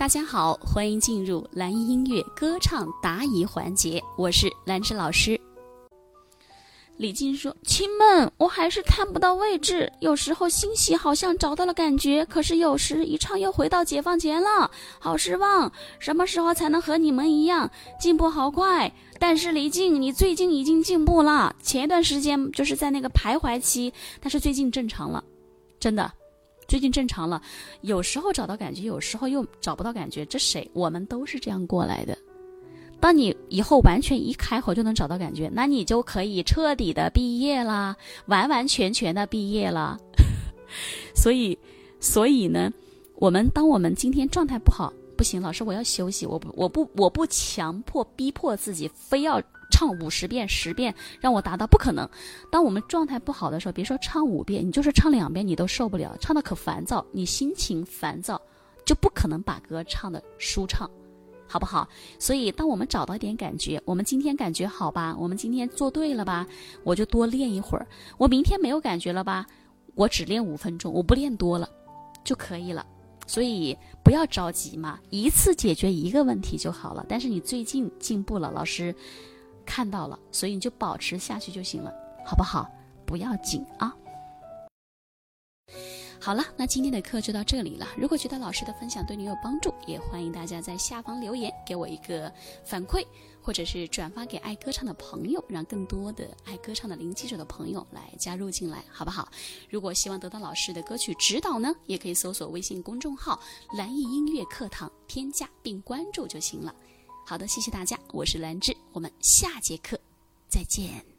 大家好，欢迎进入蓝音音乐歌唱答疑环节，我是兰芝老师。李静说：“亲们，我还是探不到位置，有时候欣喜好像找到了感觉，可是有时一唱又回到解放前了，好失望。什么时候才能和你们一样进步好快？但是李静，你最近已经进步了，前一段时间就是在那个徘徊期，但是最近正常了，真的。”最近正常了，有时候找到感觉，有时候又找不到感觉。这谁？我们都是这样过来的。当你以后完全一开口就能找到感觉，那你就可以彻底的毕业啦，完完全全的毕业了。所以，所以呢，我们当我们今天状态不好，不行，老师我要休息，我不，我不，我不强迫逼迫自己，非要。唱五十遍、十遍，让我达到不可能。当我们状态不好的时候，别说唱五遍，你就是唱两遍，你都受不了，唱的可烦躁，你心情烦躁，就不可能把歌唱的舒畅，好不好？所以，当我们找到一点感觉，我们今天感觉好吧？我们今天做对了吧？我就多练一会儿。我明天没有感觉了吧？我只练五分钟，我不练多了就可以了。所以不要着急嘛，一次解决一个问题就好了。但是你最近进步了，老师。看到了，所以你就保持下去就行了，好不好？不要紧啊。好了，那今天的课就到这里了。如果觉得老师的分享对你有帮助，也欢迎大家在下方留言给我一个反馈，或者是转发给爱歌唱的朋友，让更多的爱歌唱的零基础的朋友来加入进来，好不好？如果希望得到老师的歌曲指导呢，也可以搜索微信公众号“蓝艺音乐课堂”，添加并关注就行了。好的，谢谢大家，我是兰芝，我们下节课再见。